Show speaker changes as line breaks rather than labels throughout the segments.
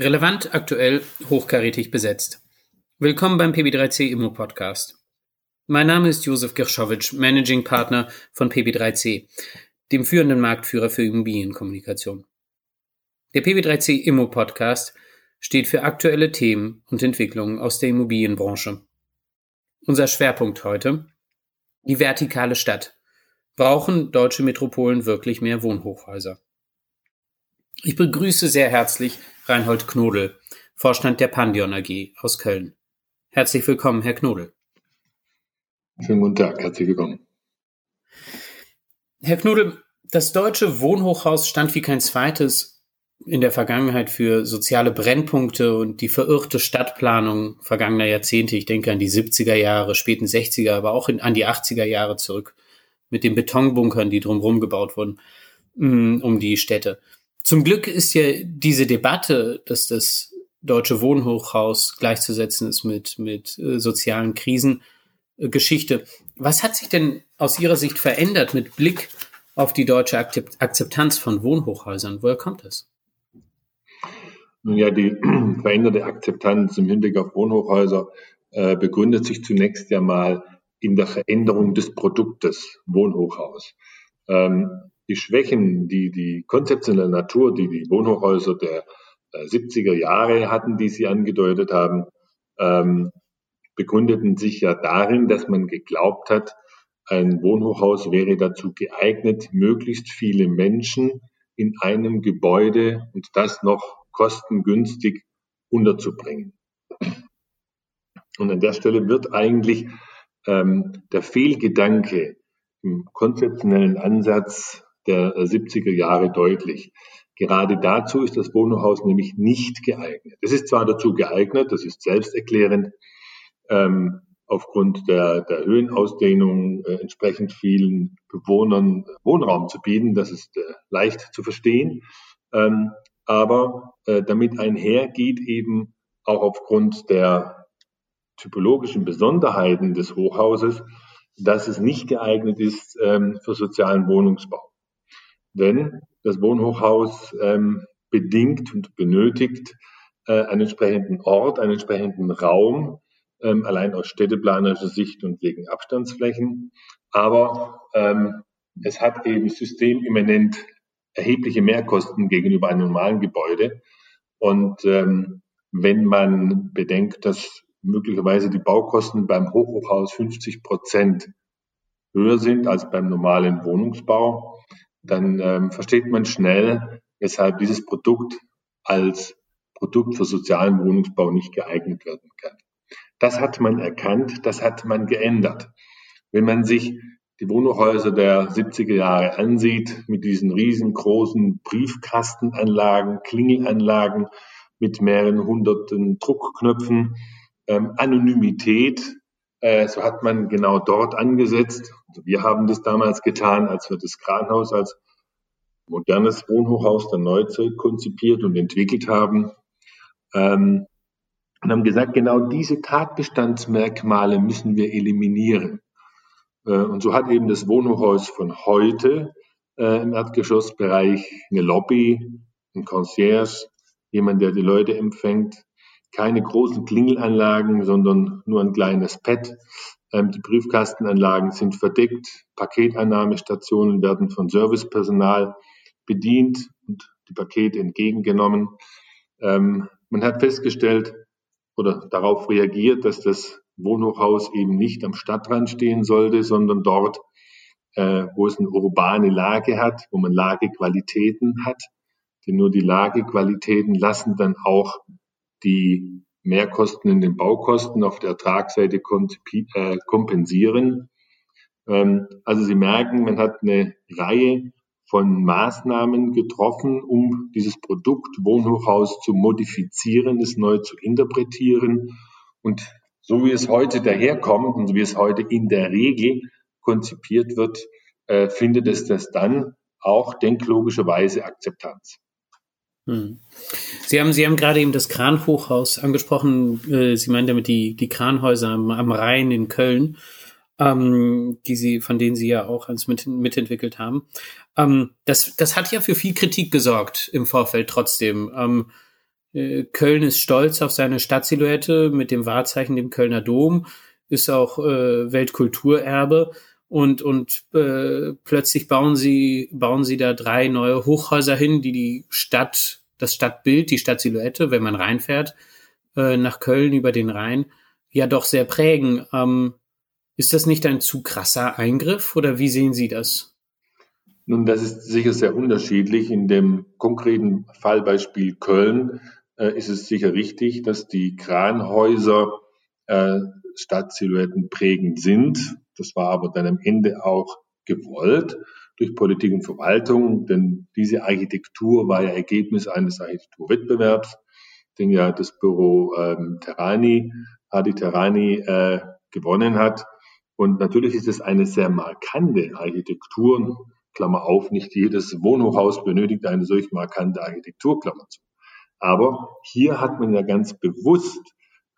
Relevant, aktuell, hochkarätig besetzt. Willkommen beim PB3C Immo Podcast. Mein Name ist Josef Gershowitsch, Managing Partner von PB3C, dem führenden Marktführer für Immobilienkommunikation. Der PB3C Immo Podcast steht für aktuelle Themen und Entwicklungen aus der Immobilienbranche. Unser Schwerpunkt heute die vertikale Stadt. Brauchen deutsche Metropolen wirklich mehr Wohnhochhäuser? Ich begrüße sehr herzlich Reinhold Knodel, Vorstand der Pandion AG aus Köln. Herzlich willkommen, Herr Knodel.
Schönen guten Tag, herzlich willkommen.
Herr Knodel, das deutsche Wohnhochhaus stand wie kein zweites in der Vergangenheit für soziale Brennpunkte und die verirrte Stadtplanung vergangener Jahrzehnte. Ich denke an die 70er Jahre, späten 60er, aber auch in, an die 80er Jahre zurück mit den Betonbunkern, die drumherum gebaut wurden, mm, um die Städte. Zum Glück ist ja diese Debatte, dass das deutsche Wohnhochhaus gleichzusetzen ist mit, mit äh, sozialen Krisen, äh. Was hat sich denn aus Ihrer Sicht verändert mit Blick auf die deutsche Akzeptanz von Wohnhochhäusern? Woher kommt das?
Nun ja, die veränderte Akzeptanz im Hinblick auf Wohnhochhäuser äh, begründet sich zunächst ja mal in der Veränderung des Produktes Wohnhochhaus. Ähm, die Schwächen, die die konzeptionelle Natur, die die Wohnhochhäuser der 70er äh, Jahre hatten, die Sie angedeutet haben, ähm, begründeten sich ja darin, dass man geglaubt hat, ein Wohnhochhaus wäre dazu geeignet, möglichst viele Menschen in einem Gebäude und das noch kostengünstig unterzubringen. Und an der Stelle wird eigentlich ähm, der Fehlgedanke im konzeptionellen Ansatz der 70er Jahre deutlich. Gerade dazu ist das Wohnhaus nämlich nicht geeignet. Es ist zwar dazu geeignet, das ist selbsterklärend, ähm, aufgrund der, der Höhenausdehnung äh, entsprechend vielen Bewohnern Wohnraum zu bieten. Das ist äh, leicht zu verstehen. Ähm, aber äh, damit einhergeht eben auch aufgrund der typologischen Besonderheiten des Hochhauses, dass es nicht geeignet ist ähm, für sozialen Wohnungsbau. Denn das Wohnhochhaus ähm, bedingt und benötigt äh, einen entsprechenden Ort, einen entsprechenden Raum, ähm, allein aus städteplanerischer Sicht und wegen Abstandsflächen. Aber ähm, es hat eben systemimmanent erhebliche Mehrkosten gegenüber einem normalen Gebäude. Und ähm, wenn man bedenkt, dass möglicherweise die Baukosten beim Hochhochhaus 50 Prozent höher sind als beim normalen Wohnungsbau, dann ähm, versteht man schnell, weshalb dieses Produkt als Produkt für sozialen Wohnungsbau nicht geeignet werden kann. Das hat man erkannt, das hat man geändert. Wenn man sich die Wohnhäuser der 70er Jahre ansieht, mit diesen riesengroßen Briefkastenanlagen, Klingelanlagen mit mehreren hunderten Druckknöpfen, ähm, Anonymität, äh, so hat man genau dort angesetzt. Also wir haben das damals getan, als wir das Kranhaus als modernes Wohnhochhaus der Neuzeit konzipiert und entwickelt haben. Ähm, und haben gesagt, genau diese Tatbestandsmerkmale müssen wir eliminieren. Äh, und so hat eben das Wohnhochhaus von heute äh, im Erdgeschossbereich eine Lobby, ein Concierge, jemand, der die Leute empfängt, keine großen Klingelanlagen, sondern nur ein kleines Pad. Ähm, die Briefkastenanlagen sind verdeckt. Paketannahmestationen werden von Servicepersonal bedient und die Pakete entgegengenommen. Ähm, man hat festgestellt oder darauf reagiert, dass das Wohnhochhaus eben nicht am Stadtrand stehen sollte, sondern dort, äh, wo es eine urbane Lage hat, wo man Lagequalitäten hat. Denn nur die Lagequalitäten lassen dann auch die Mehrkosten in den Baukosten auf der Ertragsseite äh, kompensieren. Ähm, also Sie merken, man hat eine Reihe von Maßnahmen getroffen, um dieses Produkt Wohnhochhaus zu modifizieren, es neu zu interpretieren. Und so wie es heute daherkommt und so wie es heute in der Regel konzipiert wird, äh, findet es das dann auch denklogischerweise Akzeptanz.
Hm. Sie haben, Sie haben gerade eben das Kranhochhaus angesprochen. Äh, Sie meinen damit die, die Kranhäuser am, am Rhein in Köln, ähm, die Sie, von denen Sie ja auch eins mit, mitentwickelt haben. Ähm, das, das hat ja für viel Kritik gesorgt im Vorfeld trotzdem. Ähm, Äh, Köln ist stolz auf seine Stadtsilhouette mit dem Wahrzeichen, dem Kölner Dom, ist auch äh, Weltkulturerbe und und äh, plötzlich bauen sie bauen sie da drei neue Hochhäuser hin, die die Stadt, das Stadtbild, die Stadtsilhouette, wenn man reinfährt äh, nach Köln über den Rhein, ja doch sehr prägen. Ähm, ist das nicht ein zu krasser Eingriff oder wie sehen Sie das?
Nun, das ist sicher sehr unterschiedlich. In dem konkreten Fallbeispiel Köln äh, ist es sicher richtig, dass die Kranhäuser äh, Stadtsilhouetten prägend sind. Das war aber dann am Ende auch gewollt durch Politik und Verwaltung, denn diese Architektur war ja Ergebnis eines Architekturwettbewerbs, den ja das Büro ähm, Terrani, Adi Terrani äh, gewonnen hat. Und natürlich ist es eine sehr markante Architektur. Klammer auf, nicht jedes Wohnhochhaus benötigt eine solch markante Architektur, Klammer zu. Aber hier hat man ja ganz bewusst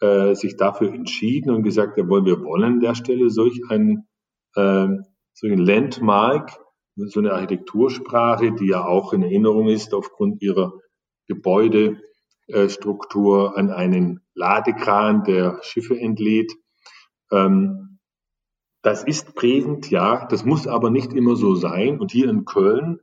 äh, sich dafür entschieden und gesagt, jawohl, wir wollen an der Stelle solch ein äh, solch ein Landmark, so eine Architektursprache, die ja auch in Erinnerung ist aufgrund ihrer Gebäudestruktur an einen Ladekran, der Schiffe entlädt. Ähm, das ist prägend, ja, das muss aber nicht immer so sein. Und hier in Köln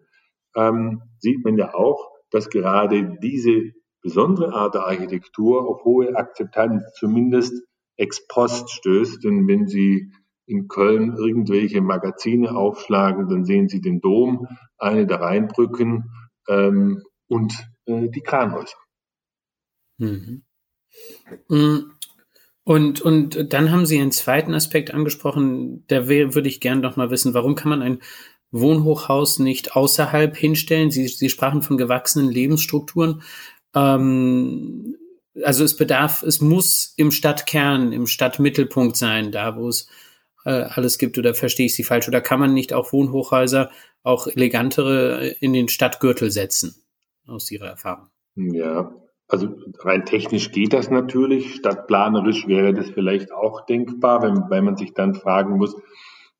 ähm, sieht man ja auch, dass gerade diese besondere Art der Architektur auf hohe Akzeptanz zumindest ex post stößt. Denn wenn Sie in Köln irgendwelche Magazine aufschlagen, dann sehen Sie den Dom, eine der Rheinbrücken ähm, und äh, die Kranhäuser.
Mhm. Mm, und, und dann haben Sie einen zweiten Aspekt angesprochen, da würde ich gerne noch mal wissen, warum kann man ein Wohnhochhaus nicht außerhalb hinstellen? Sie, Sie sprachen von gewachsenen Lebensstrukturen. Ähm, also es bedarf, es muss im Stadtkern, im Stadtmittelpunkt sein, da wo es äh, alles gibt, oder verstehe ich Sie falsch? Oder kann man nicht auch Wohnhochhäuser, auch elegantere in den Stadtgürtel setzen, aus Ihrer Erfahrung?
Ja, also rein technisch geht das natürlich. Stadtplanerisch wäre das vielleicht auch denkbar, wenn, weil man sich dann fragen muss,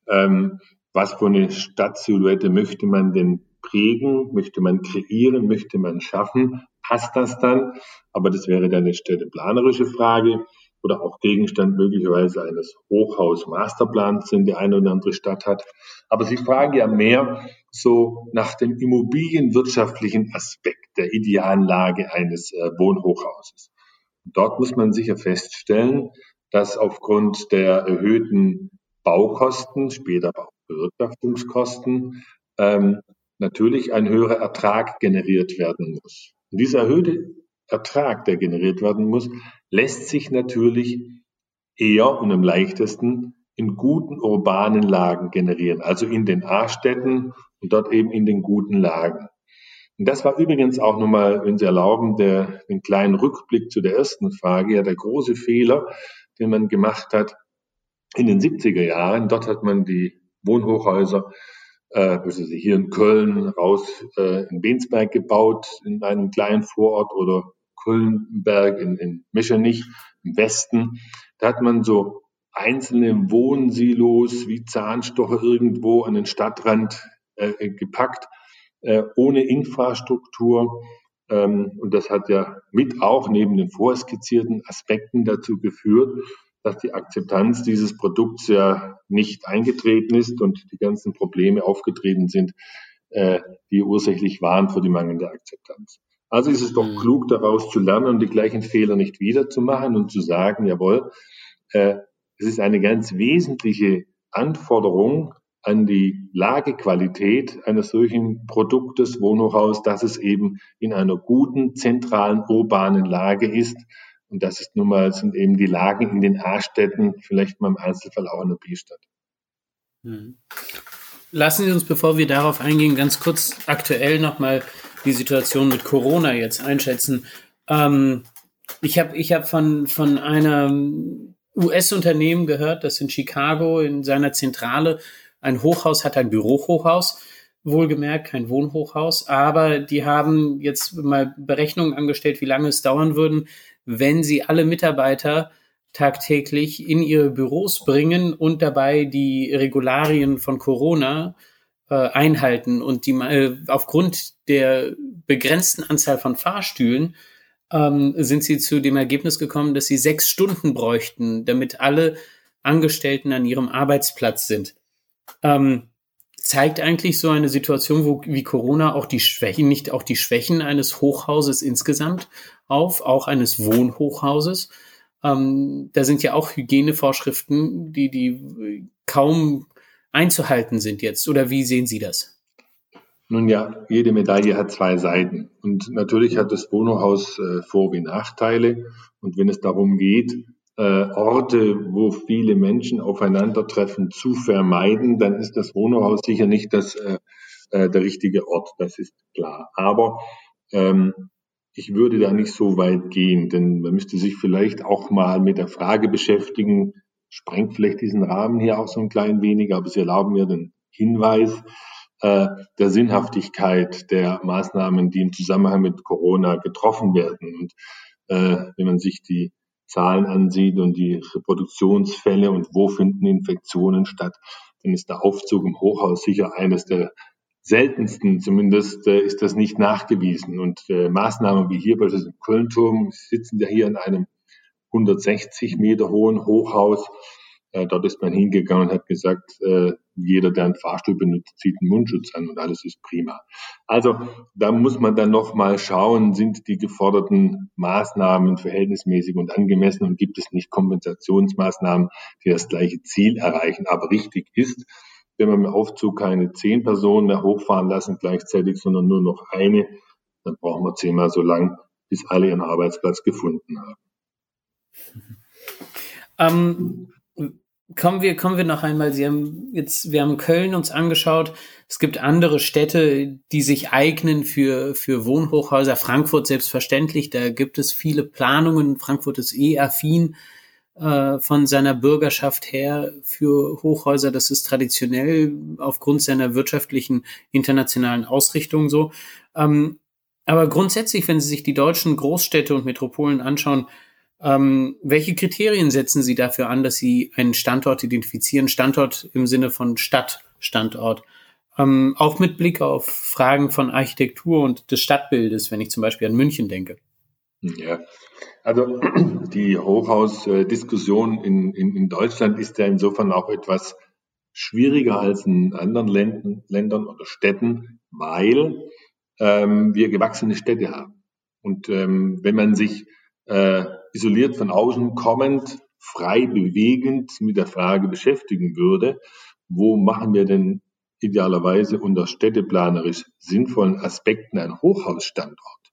ähm, was für eine Stadtsilhouette möchte man denn prägen, möchte man kreieren, möchte man schaffen, passt das dann? Aber das wäre dann eine städteplanerische Frage oder auch Gegenstand möglicherweise eines Hochhaus-Masterplans, den die eine oder andere Stadt hat. Aber Sie fragen ja mehr so nach dem immobilienwirtschaftlichen Aspekt der idealen Lage eines äh, Wohnhochhauses. Dort muss man sicher feststellen, dass aufgrund der erhöhten Baukosten, später auch Bewirtschaftungskosten, ähm, natürlich ein höherer Ertrag generiert werden muss. Und dieser erhöhte Ertrag, der generiert werden muss, lässt sich natürlich eher und am leichtesten in guten urbanen Lagen generieren, also in den A-Städten und dort eben in den guten Lagen. Und das war übrigens auch nochmal, wenn Sie erlauben, der, den kleinen Rückblick zu der ersten Frage, ja der große Fehler, den man gemacht hat in den 70er Jahren. Dort hat man die Wohnhochhäuser äh, hier in Köln raus äh, in Bensberg gebaut, in einem kleinen Vorort oder Kullenberg in, in Mischenich im Westen. Da hat man so einzelne Wohnsilos wie Zahnstocher irgendwo an den Stadtrand äh, gepackt, äh, ohne Infrastruktur. Ähm, und das hat ja mit auch neben den vorskizzierten Aspekten dazu geführt, dass die Akzeptanz dieses Produkts ja nicht eingetreten ist und die ganzen Probleme aufgetreten sind, äh, die ursächlich waren für die mangelnde Akzeptanz. Also ist es doch mhm. klug, daraus zu lernen und die gleichen Fehler nicht wiederzumachen und zu sagen, jawohl, äh, es ist eine ganz wesentliche Anforderung an die Lagequalität eines solchen Produktes, Wohnhochhaus, dass es eben in einer guten, zentralen, urbanen Lage ist. Und das ist nun mal, sind eben die Lagen in den A-Städten, vielleicht mal im Einzelfall auch in der B-Stadt.
Mhm. Lassen Sie uns, bevor wir darauf eingehen, ganz kurz aktuell nochmal die Situation mit Corona jetzt einschätzen. Ähm, ich habe ich hab von, von einem US-Unternehmen gehört, das in Chicago in seiner Zentrale ein Hochhaus hat, ein Bürohochhaus, wohlgemerkt, kein Wohnhochhaus, aber die haben jetzt mal Berechnungen angestellt, wie lange es dauern würden, wenn sie alle Mitarbeiter tagtäglich in ihre Büros bringen und dabei die Regularien von Corona äh, einhalten und die äh, aufgrund der begrenzten Anzahl von Fahrstühlen ähm, sind sie zu dem Ergebnis gekommen, dass sie sechs Stunden bräuchten, damit alle Angestellten an ihrem Arbeitsplatz sind. Ähm, zeigt eigentlich so eine Situation, wo wie Corona auch die Schwächen, nicht auch die Schwächen eines Hochhauses insgesamt auf, auch eines Wohnhochhauses. Ähm, da sind ja auch Hygienevorschriften, die, die kaum einzuhalten sind jetzt. Oder wie sehen Sie das?
Nun ja, jede Medaille hat zwei Seiten. Und natürlich hat das Wohnhaus äh, Vor- wie Nachteile. Und wenn es darum geht, äh, Orte, wo viele Menschen aufeinandertreffen, zu vermeiden, dann ist das Wohnhaus sicher nicht das, äh, äh, der richtige Ort. Das ist klar. Aber ähm, ich würde da nicht so weit gehen, denn man müsste sich vielleicht auch mal mit der Frage beschäftigen, sprengt vielleicht diesen Rahmen hier auch so ein klein wenig, aber Sie erlauben mir den Hinweis, äh, der Sinnhaftigkeit der Maßnahmen, die im Zusammenhang mit Corona getroffen werden. Und äh, wenn man sich die Zahlen ansieht und die Reproduktionsfälle und wo finden Infektionen statt, dann ist der Aufzug im Hochhaus sicher eines der seltensten, zumindest äh, ist das nicht nachgewiesen. Und äh, Maßnahmen wie hier beispielsweise im Kölnturm, sitzen ja hier in einem 160 Meter hohen Hochhaus, äh, dort ist man hingegangen und hat gesagt, äh, jeder, der einen Fahrstuhl benutzt, zieht einen Mundschutz an und alles ist prima. Also da muss man dann nochmal schauen, sind die geforderten Maßnahmen verhältnismäßig und angemessen und gibt es nicht Kompensationsmaßnahmen, die das gleiche Ziel erreichen. Aber richtig ist, wenn man im Aufzug keine zehn Personen mehr hochfahren lassen gleichzeitig, sondern nur noch eine, dann brauchen wir zehnmal so lang, bis alle ihren Arbeitsplatz gefunden haben.
Ähm, Kommen wir, kommen wir noch einmal. Sie haben jetzt, wir haben Köln uns angeschaut. Es gibt andere Städte, die sich eignen für, für Wohnhochhäuser. Frankfurt selbstverständlich. Da gibt es viele Planungen. Frankfurt ist eh affin äh, von seiner Bürgerschaft her für Hochhäuser. Das ist traditionell aufgrund seiner wirtschaftlichen internationalen Ausrichtung so. Ähm, aber grundsätzlich, wenn Sie sich die deutschen Großstädte und Metropolen anschauen, ähm, welche Kriterien setzen Sie dafür an, dass Sie einen Standort identifizieren? Standort im Sinne von Stadtstandort. Ähm, auch mit Blick auf Fragen von Architektur und des Stadtbildes, wenn ich zum Beispiel an München denke.
Ja, also die Hochhausdiskussion in, in, in Deutschland ist ja insofern auch etwas schwieriger als in anderen Ländern, Ländern oder Städten, weil ähm, wir gewachsene Städte haben. Und ähm, wenn man sich äh, isoliert von außen kommend, frei bewegend mit der Frage beschäftigen würde, wo machen wir denn idealerweise unter städteplanerisch sinnvollen Aspekten einen Hochhausstandort,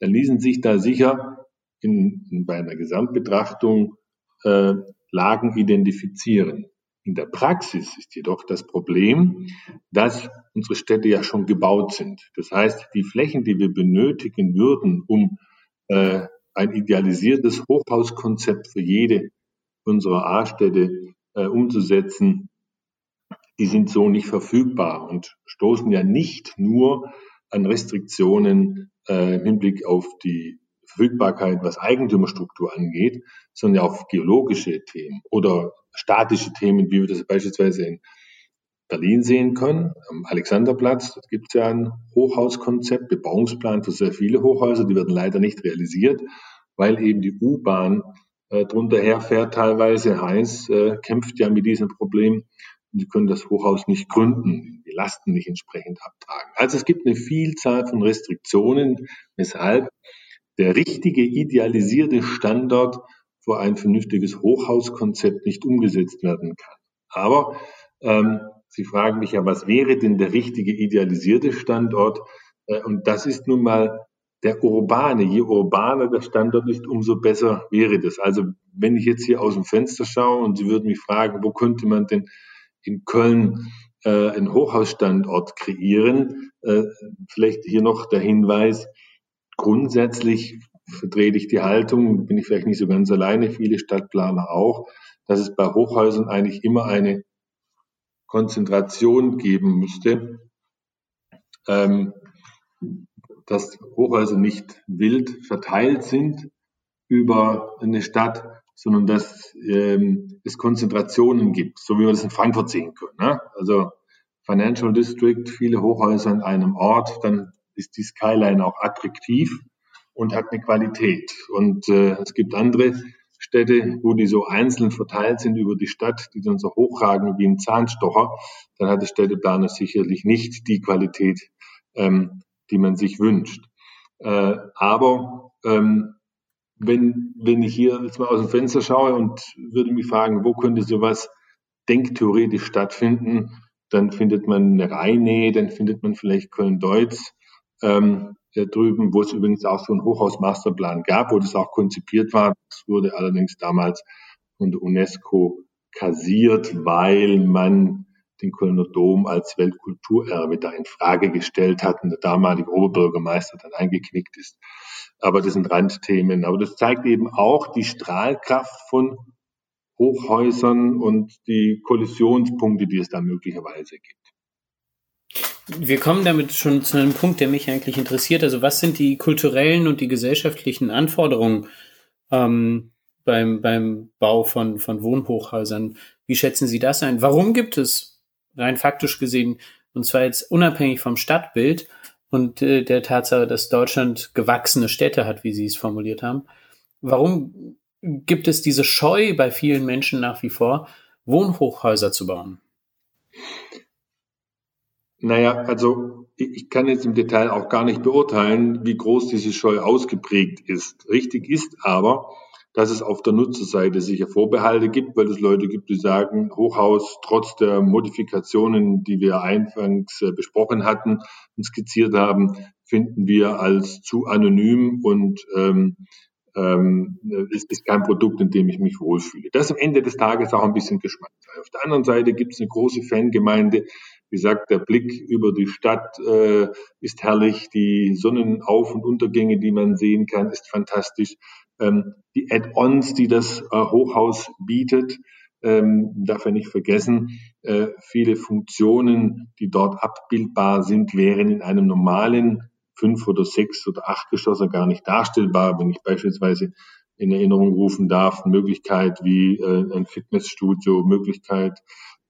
dann ließen sich da sicher in, in bei einer Gesamtbetrachtung äh, Lagen identifizieren. In der Praxis ist jedoch das Problem, dass unsere Städte ja schon gebaut sind. Das heißt, die Flächen, die wir benötigen würden, um äh, ein idealisiertes Hochhauskonzept für jede unserer A-Städte äh, umzusetzen, die sind so nicht verfügbar und stoßen ja nicht nur an Restriktionen äh, im Hinblick auf die Verfügbarkeit, was Eigentümerstruktur angeht, sondern ja auf geologische Themen oder statische Themen, wie wir das beispielsweise in Berlin sehen können. Am Alexanderplatz gibt es ja ein Hochhauskonzept, Bebauungsplan für sehr viele Hochhäuser, die werden leider nicht realisiert, weil eben die U-Bahn äh, drunter herfährt teilweise. Heiß äh, kämpft ja mit diesem Problem und sie können das Hochhaus nicht gründen, die Lasten nicht entsprechend abtragen. Also es gibt eine Vielzahl von Restriktionen, weshalb der richtige idealisierte Standort für ein vernünftiges Hochhauskonzept nicht umgesetzt werden kann. Aber ähm, Sie fragen mich ja, was wäre denn der richtige idealisierte Standort? Äh, und das ist nun mal der urbane. Je urbaner der Standort ist, umso besser wäre das. Also wenn ich jetzt hier aus dem Fenster schaue und Sie würden mich fragen, wo könnte man denn in Köln äh, einen Hochhausstandort kreieren? Äh, vielleicht hier noch der Hinweis, grundsätzlich vertrete ich die Haltung, bin ich vielleicht nicht so ganz alleine, viele Stadtplaner auch, dass es bei Hochhäusern eigentlich immer eine Konzentration geben müsste, ähm, dass Hochhäuser nicht wild verteilt sind über eine Stadt, sondern dass ähm, es Konzentrationen gibt, so wie wir das in Frankfurt sehen können. Ne? Also Financial District, viele Hochhäuser an einem Ort, dann ist die Skyline auch attraktiv und hat eine Qualität. Und äh, es gibt andere Städte, wo die so einzeln verteilt sind über die Stadt, die dann so hochragen wie ein Zahnstocher, dann hat der Städteplaner sicherlich nicht die Qualität, ähm, die man sich wünscht. Äh, aber ähm, wenn, wenn ich hier jetzt mal aus dem Fenster schaue und würde mich fragen, wo könnte sowas denktheoretisch stattfinden, dann findet man eine Rheinnähe, dann findet man vielleicht Köln-Deutz ähm, drüben, wo es übrigens auch so einen Hochhaus-Masterplan gab, wo das auch konzipiert war. Das wurde allerdings damals von der UNESCO kassiert, weil man den Kölner Dom als Weltkulturerbe da in Frage gestellt hat und der damalige Oberbürgermeister dann eingeknickt ist. Aber das sind Randthemen. Aber das zeigt eben auch die Strahlkraft von Hochhäusern und die Kollisionspunkte, die es da möglicherweise gibt.
Wir kommen damit schon zu einem Punkt, der mich eigentlich interessiert. Also was sind die kulturellen und die gesellschaftlichen Anforderungen ähm, beim, beim Bau von, von Wohnhochhäusern? Wie schätzen Sie das ein? Warum gibt es rein faktisch gesehen, und zwar jetzt unabhängig vom Stadtbild und äh, der Tatsache, dass Deutschland gewachsene Städte hat, wie Sie es formuliert haben, warum gibt es diese Scheu bei vielen Menschen nach wie vor, Wohnhochhäuser zu bauen?
Naja, also ich kann jetzt im Detail auch gar nicht beurteilen, wie groß diese Scheu ausgeprägt ist. Richtig ist aber, dass es auf der Nutzerseite sicher Vorbehalte gibt, weil es Leute gibt, die sagen, Hochhaus trotz der Modifikationen, die wir einfangs äh, besprochen hatten und skizziert haben, finden wir als zu anonym und ähm, ähm, ist, ist kein Produkt, in dem ich mich wohlfühle. Das am Ende des Tages auch ein bisschen Geschmackssache. Auf der anderen Seite gibt es eine große Fangemeinde. Wie gesagt, der Blick über die Stadt äh, ist herrlich. Die Sonnenauf- und Untergänge, die man sehen kann, ist fantastisch. Ähm, die Add-ons, die das äh, Hochhaus bietet, ähm, darf er nicht vergessen, äh, viele Funktionen, die dort abbildbar sind, wären in einem normalen fünf oder sechs oder acht Geschosser gar nicht darstellbar. Wenn ich beispielsweise in Erinnerung rufen darf, Möglichkeit wie äh, ein Fitnessstudio, Möglichkeit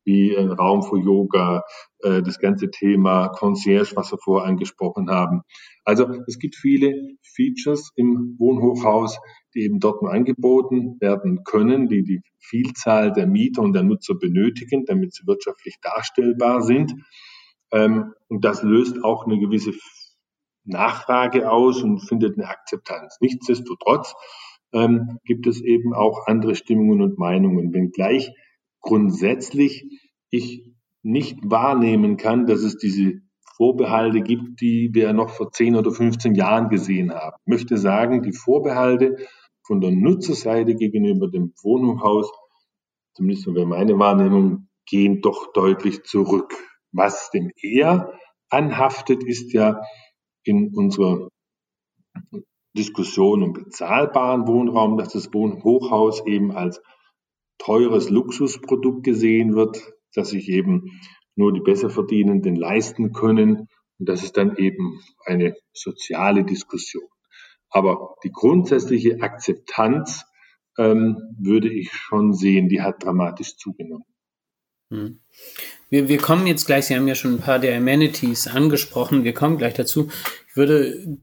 wie ein Raum für Yoga, äh, das ganze Thema Concierge, was wir vorher angesprochen haben. Also es gibt viele Features im Wohnhochhaus, die eben dort nur angeboten werden können, die die Vielzahl der Mieter und der Nutzer benötigen, damit sie wirtschaftlich darstellbar sind. Ähm, und das löst auch eine gewisse Nachfrage aus und findet eine Akzeptanz. Nichtsdestotrotz ähm, gibt es eben auch andere Stimmungen und Meinungen, wenngleich grundsätzlich ich nicht wahrnehmen kann, dass es diese Vorbehalte gibt, die wir noch vor 10 oder 15 Jahren gesehen haben. Ich möchte sagen, die Vorbehalte von der Nutzerseite gegenüber dem Wohnungshaus, zumindest wäre meine Wahrnehmung, gehen doch deutlich zurück. Was dem eher anhaftet, ist ja in unserer Diskussion um bezahlbaren Wohnraum, dass das Wohnhochhaus eben als teures Luxusprodukt gesehen wird, dass sich eben nur die Besserverdienenden leisten können. Und das ist dann eben eine soziale Diskussion. Aber die grundsätzliche Akzeptanz ähm, würde ich schon sehen, die hat dramatisch zugenommen.
Hm. Wir, wir kommen jetzt gleich, Sie haben ja schon ein paar der Amenities angesprochen, wir kommen gleich dazu. Ich würde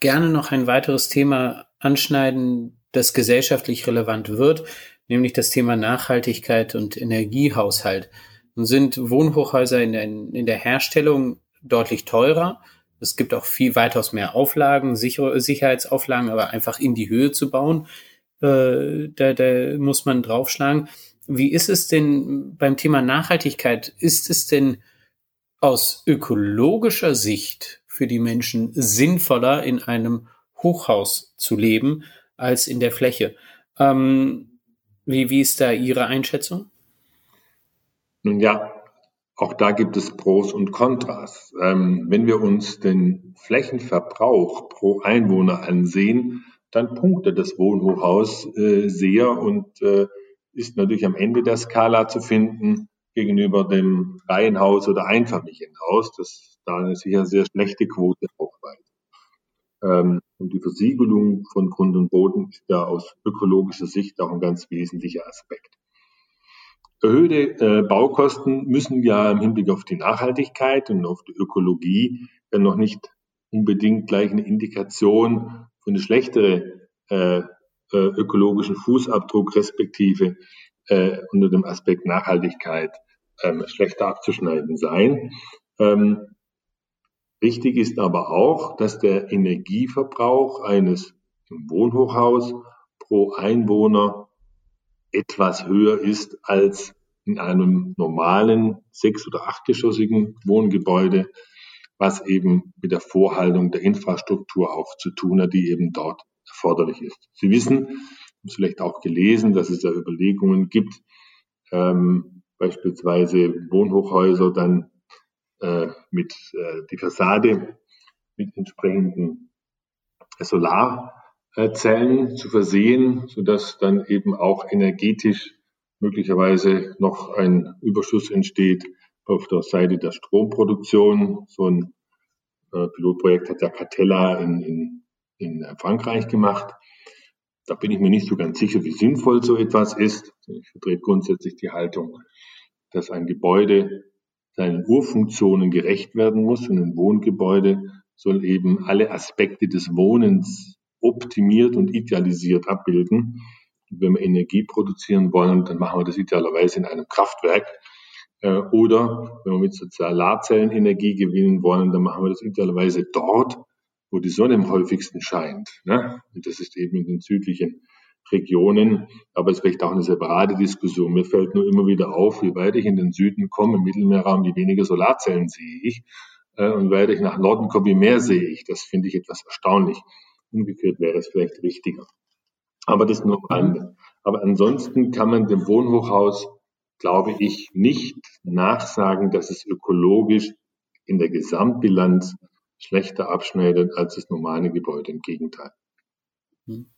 gerne noch ein weiteres Thema anschneiden, das gesellschaftlich relevant wird, nämlich das Thema Nachhaltigkeit und Energiehaushalt. Nun sind Wohnhochhäuser in der, in der Herstellung deutlich teurer. Es gibt auch viel weitaus mehr Auflagen, Sicher Sicherheitsauflagen, aber einfach in die Höhe zu bauen, äh, da, da muss man draufschlagen. Wie ist es denn beim Thema Nachhaltigkeit? Ist es denn aus ökologischer Sicht für die Menschen sinnvoller, in einem Hochhaus zu leben, als in der Fläche? Ähm, wie, wie ist da Ihre Einschätzung?
Nun ja, auch da gibt es Pros und Kontras. Ähm, wenn wir uns den Flächenverbrauch pro Einwohner ansehen, dann punktet das Wohnhochhaus äh, sehr und äh, ist natürlich am Ende der Skala zu finden gegenüber dem Reihenhaus oder Einfamilienhaus, das da eine sicher sehr schlechte Quote aufweist. Ähm, und die Versiegelung von Grund und Boden ist ja aus ökologischer Sicht auch ein ganz wesentlicher Aspekt. Erhöhte äh, Baukosten müssen ja im Hinblick auf die Nachhaltigkeit und auf die Ökologie ja noch nicht unbedingt gleich eine Indikation und eine schlechtere äh, äh, ökologischen Fußabdruck respektive äh, unter dem Aspekt Nachhaltigkeit ähm, schlechter abzuschneiden sein. Ähm, wichtig ist aber auch, dass der Energieverbrauch eines Wohnhochhaus pro Einwohner etwas höher ist als in einem normalen sechs- oder achtgeschossigen Wohngebäude, was eben mit der Vorhaltung der Infrastruktur auch zu tun hat, die eben dort erforderlich ist. Sie wissen, haben es vielleicht auch gelesen, dass es da Überlegungen gibt, ähm, beispielsweise Wohnhochhäuser dann äh, mit äh, die Fassade mit entsprechenden Solarzellen zu versehen, sodass dann eben auch energetisch möglicherweise noch ein Überschuss entsteht auf der Seite der Stromproduktion. So ein äh, Pilotprojekt hat der Catella in, in, in Frankreich gemacht. Da bin ich mir nicht so ganz sicher, wie sinnvoll so etwas ist. Ich vertrete grundsätzlich die Haltung, dass ein Gebäude seinen Urfunktionen gerecht werden muss und ein Wohngebäude soll eben alle Aspekte des Wohnens optimiert und idealisiert abbilden. Und wenn wir Energie produzieren wollen, dann machen wir das idealerweise in einem Kraftwerk. Äh, oder wenn wir mit Solarzellen Energie gewinnen wollen, dann machen wir das idealerweise dort, wo die Sonne am häufigsten scheint. Ne? Und das ist eben in den südlichen Regionen. Aber es vielleicht auch eine separate Diskussion. Mir fällt nur immer wieder auf, wie weit ich in den Süden komme, im Mittelmeerraum, wie weniger Solarzellen sehe ich. Äh, und weit ich nach Norden komme, wie mehr sehe ich. Das finde ich etwas erstaunlich. Umgekehrt wäre es vielleicht richtiger. Aber das nur am Rande. Aber ansonsten kann man dem Wohnhochhaus, glaube ich, nicht nachsagen, dass es ökologisch in der Gesamtbilanz schlechter abschneidet als das normale Gebäude. Im Gegenteil.
Hm.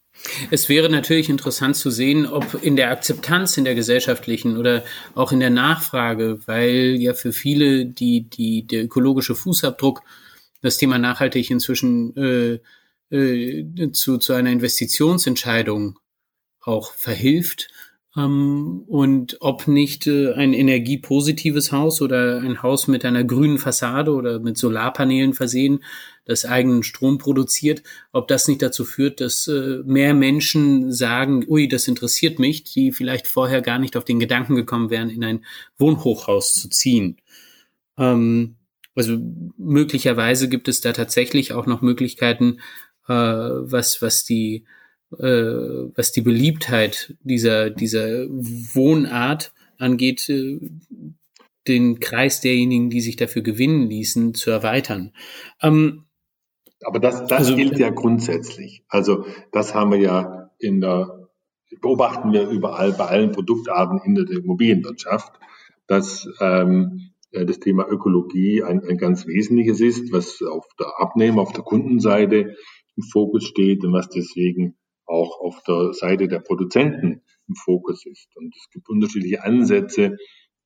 Es wäre natürlich interessant zu sehen, ob in der Akzeptanz in der gesellschaftlichen oder auch in der Nachfrage, weil ja für viele die, die, der ökologische Fußabdruck, das Thema nachhaltig inzwischen äh, äh, zu, zu einer Investitionsentscheidung auch verhilft ähm, und ob nicht äh, ein energiepositives Haus oder ein Haus mit einer grünen Fassade oder mit Solarpanelen versehen, das eigenen Strom produziert, ob das nicht dazu führt, dass äh, mehr Menschen sagen, ui, das interessiert mich, die vielleicht vorher gar nicht auf den Gedanken gekommen wären, in ein Wohnhochhaus zu ziehen. Ähm, also möglicherweise gibt es da tatsächlich auch noch Möglichkeiten, äh, was, was die äh, was die Beliebtheit dieser, dieser Wohnart angeht, äh, den Kreis derjenigen, die sich dafür gewinnen ließen, zu erweitern. Ähm,
Aber das, das also, gilt ja grundsätzlich. Also das haben wir ja in der, beobachten wir überall bei allen Produktarten in der Immobilienwirtschaft, dass ähm, äh, das Thema Ökologie ein, ein ganz wesentliches ist, was auf der Abnehmer, auf der Kundenseite im Fokus steht und was deswegen auch auf der Seite der Produzenten im Fokus ist. Und es gibt unterschiedliche Ansätze,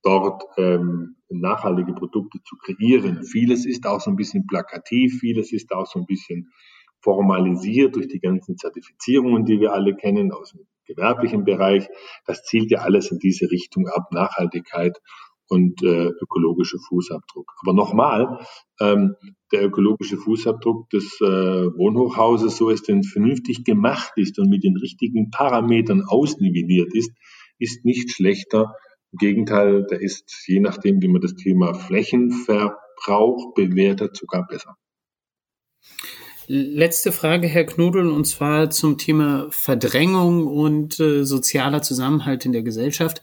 dort ähm, nachhaltige Produkte zu kreieren. Vieles ist auch so ein bisschen plakativ, vieles ist auch so ein bisschen formalisiert durch die ganzen Zertifizierungen, die wir alle kennen aus dem gewerblichen Bereich. Das zielt ja alles in diese Richtung ab, Nachhaltigkeit und äh, ökologische Fußabdruck. Aber nochmal, ähm, der ökologische Fußabdruck des äh, Wohnhochhauses, so es denn vernünftig gemacht ist und mit den richtigen Parametern ausnivelliert ist, ist nicht schlechter. Im Gegenteil, der ist, je nachdem, wie man das Thema Flächenverbrauch bewertet, sogar besser.
Letzte Frage, Herr Knudel, und zwar zum Thema Verdrängung und äh, sozialer Zusammenhalt in der Gesellschaft.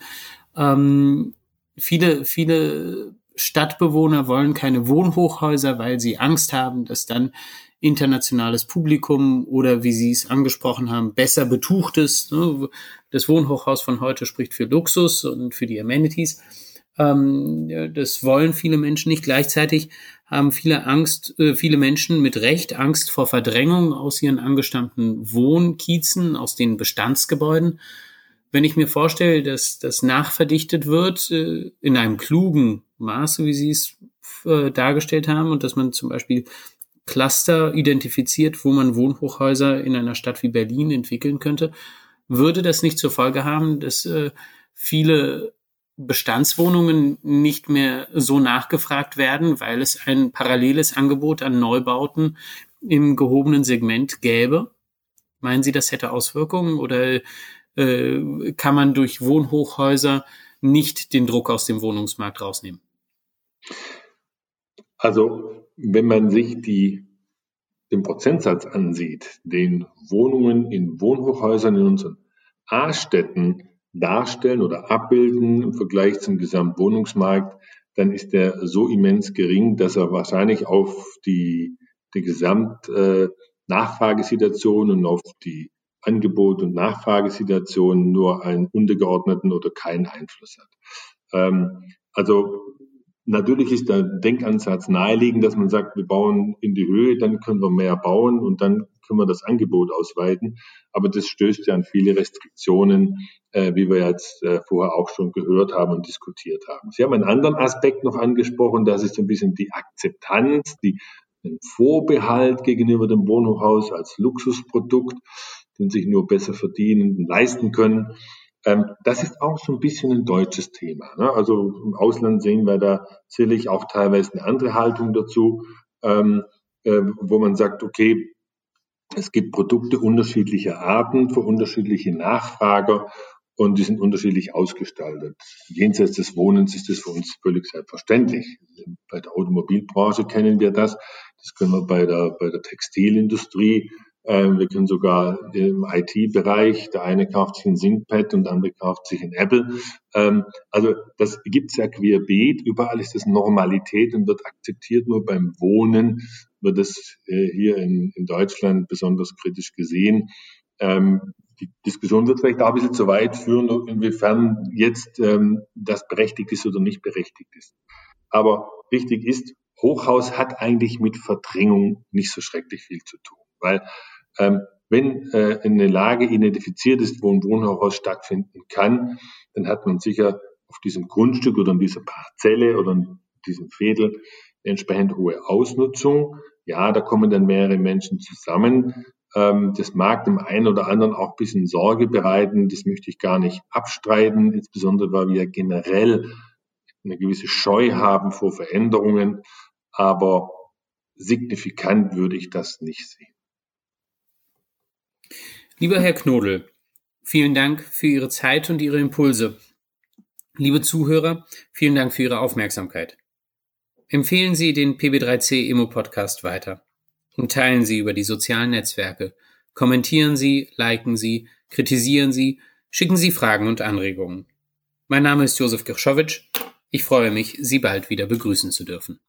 Ähm, viele, viele Stadtbewohner wollen keine Wohnhochhäuser, weil sie Angst haben, dass dann internationales Publikum oder wie Sie es angesprochen haben, besser betuchtes. Ne? Das Wohnhochhaus von heute spricht für Luxus und für die Amenities. Ähm, das wollen viele Menschen nicht. Gleichzeitig haben viele Angst, äh, viele Menschen mit Recht Angst vor Verdrängung aus ihren angestammten Wohnkiezen, aus den Bestandsgebäuden wenn ich mir vorstelle, dass das nachverdichtet wird äh, in einem klugen Maße, wie Sie es äh, dargestellt haben, und dass man zum Beispiel Cluster identifiziert, wo man Wohnhochhäuser in einer Stadt wie Berlin entwickeln könnte, würde das nicht zur Folge haben, dass äh, viele Bestandswohnungen nicht mehr so nachgefragt werden, weil es ein paralleles Angebot an Neubauten im gehobenen Segment gäbe? Meinen Sie, das hätte Auswirkungen oder äh, kann man durch Wohnhochhäuser nicht den Druck aus dem Wohnungsmarkt rausnehmen?
Also, wenn man sich die, den Prozentsatz ansieht, den Wohnungen in Wohnhochhäusern in unseren A-Städten darstellen oder abbilden im Vergleich zum Gesamtwohnungsmarkt, dann ist der so immens gering, dass er wahrscheinlich auf die, die Gesamtnachfragesituation äh, und auf die Angebot- und Nachfragesituation nur einen untergeordneten oder keinen Einfluss hat. Ähm, also Natürlich ist der Denkansatz naheliegend, dass man sagt, wir bauen in die Höhe, dann können wir mehr bauen und dann können wir das Angebot ausweiten. Aber das stößt ja an viele Restriktionen, äh, wie wir jetzt äh, vorher auch schon gehört haben und diskutiert haben. Sie haben einen anderen Aspekt noch angesprochen, das ist so ein bisschen die Akzeptanz, die, den Vorbehalt gegenüber dem Wohnhochhaus als Luxusprodukt, den sich nur besser verdienen, leisten können. Ähm, das ist auch so ein bisschen ein deutsches Thema. Ne? Also im Ausland sehen wir da sicherlich auch teilweise eine andere Haltung dazu, ähm, äh, wo man sagt, okay, es gibt Produkte unterschiedlicher Arten für unterschiedliche Nachfrager und die sind unterschiedlich ausgestaltet. Jenseits des Wohnens ist das für uns völlig selbstverständlich. Bei der Automobilbranche kennen wir das. Das können wir bei der, bei der Textilindustrie wir können sogar im IT-Bereich, der eine kauft sich ein ThinkPad und der andere kauft sich ein Apple. Ähm, also das gibt's ja querbeet. Überall ist das Normalität und wird akzeptiert. Nur beim Wohnen wird es äh, hier in, in Deutschland besonders kritisch gesehen. Ähm, die Diskussion wird vielleicht auch ein bisschen zu weit führen, inwiefern jetzt das berechtigt ist oder nicht berechtigt ist. Aber wichtig ist, Hochhaus hat eigentlich mit Verdrängung nicht so schrecklich viel zu tun. Weil ähm, wenn äh, eine Lage identifiziert ist, wo ein Wohnhaus stattfinden kann, dann hat man sicher auf diesem Grundstück oder in dieser Parzelle oder in diesem Fädel eine entsprechend hohe Ausnutzung. Ja, da kommen dann mehrere Menschen zusammen. Ähm, das mag dem einen oder anderen auch ein bisschen Sorge bereiten. Das möchte ich gar nicht abstreiten, insbesondere weil wir generell eine gewisse Scheu haben vor Veränderungen. Aber signifikant würde ich das nicht sehen.
Lieber Herr Knodel, vielen Dank für Ihre Zeit und Ihre Impulse. Liebe Zuhörer, vielen Dank für Ihre Aufmerksamkeit. Empfehlen Sie den PB3C Immo Podcast weiter und teilen Sie über die sozialen Netzwerke. Kommentieren Sie, liken Sie, kritisieren Sie, schicken Sie Fragen und Anregungen. Mein Name ist Josef Kirschowitsch. Ich freue mich, Sie bald wieder begrüßen zu dürfen.